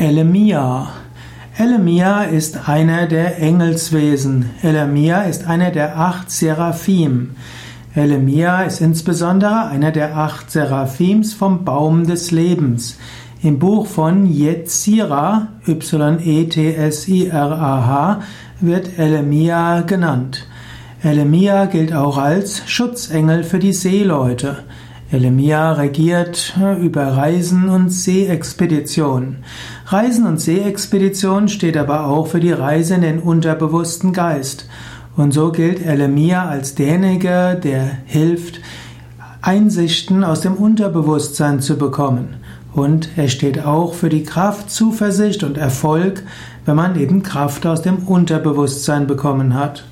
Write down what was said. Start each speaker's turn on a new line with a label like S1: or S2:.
S1: Elemia. Elemia ist einer der Engelswesen. Elemia ist einer der acht Seraphim. Elemia ist insbesondere einer der acht Seraphims vom Baum des Lebens. Im Buch von Yetzirah, Y-E-T-S-I-R-A-H, wird Elemia genannt. Elemia gilt auch als Schutzengel für die Seeleute. Elemia regiert über Reisen und Seeexpeditionen. Reisen und Seeexpeditionen steht aber auch für die Reise in den unterbewussten Geist. Und so gilt Elemia als derjenige, der hilft, Einsichten aus dem Unterbewusstsein zu bekommen. Und er steht auch für die Kraft, Zuversicht und Erfolg, wenn man eben Kraft aus dem Unterbewusstsein bekommen hat.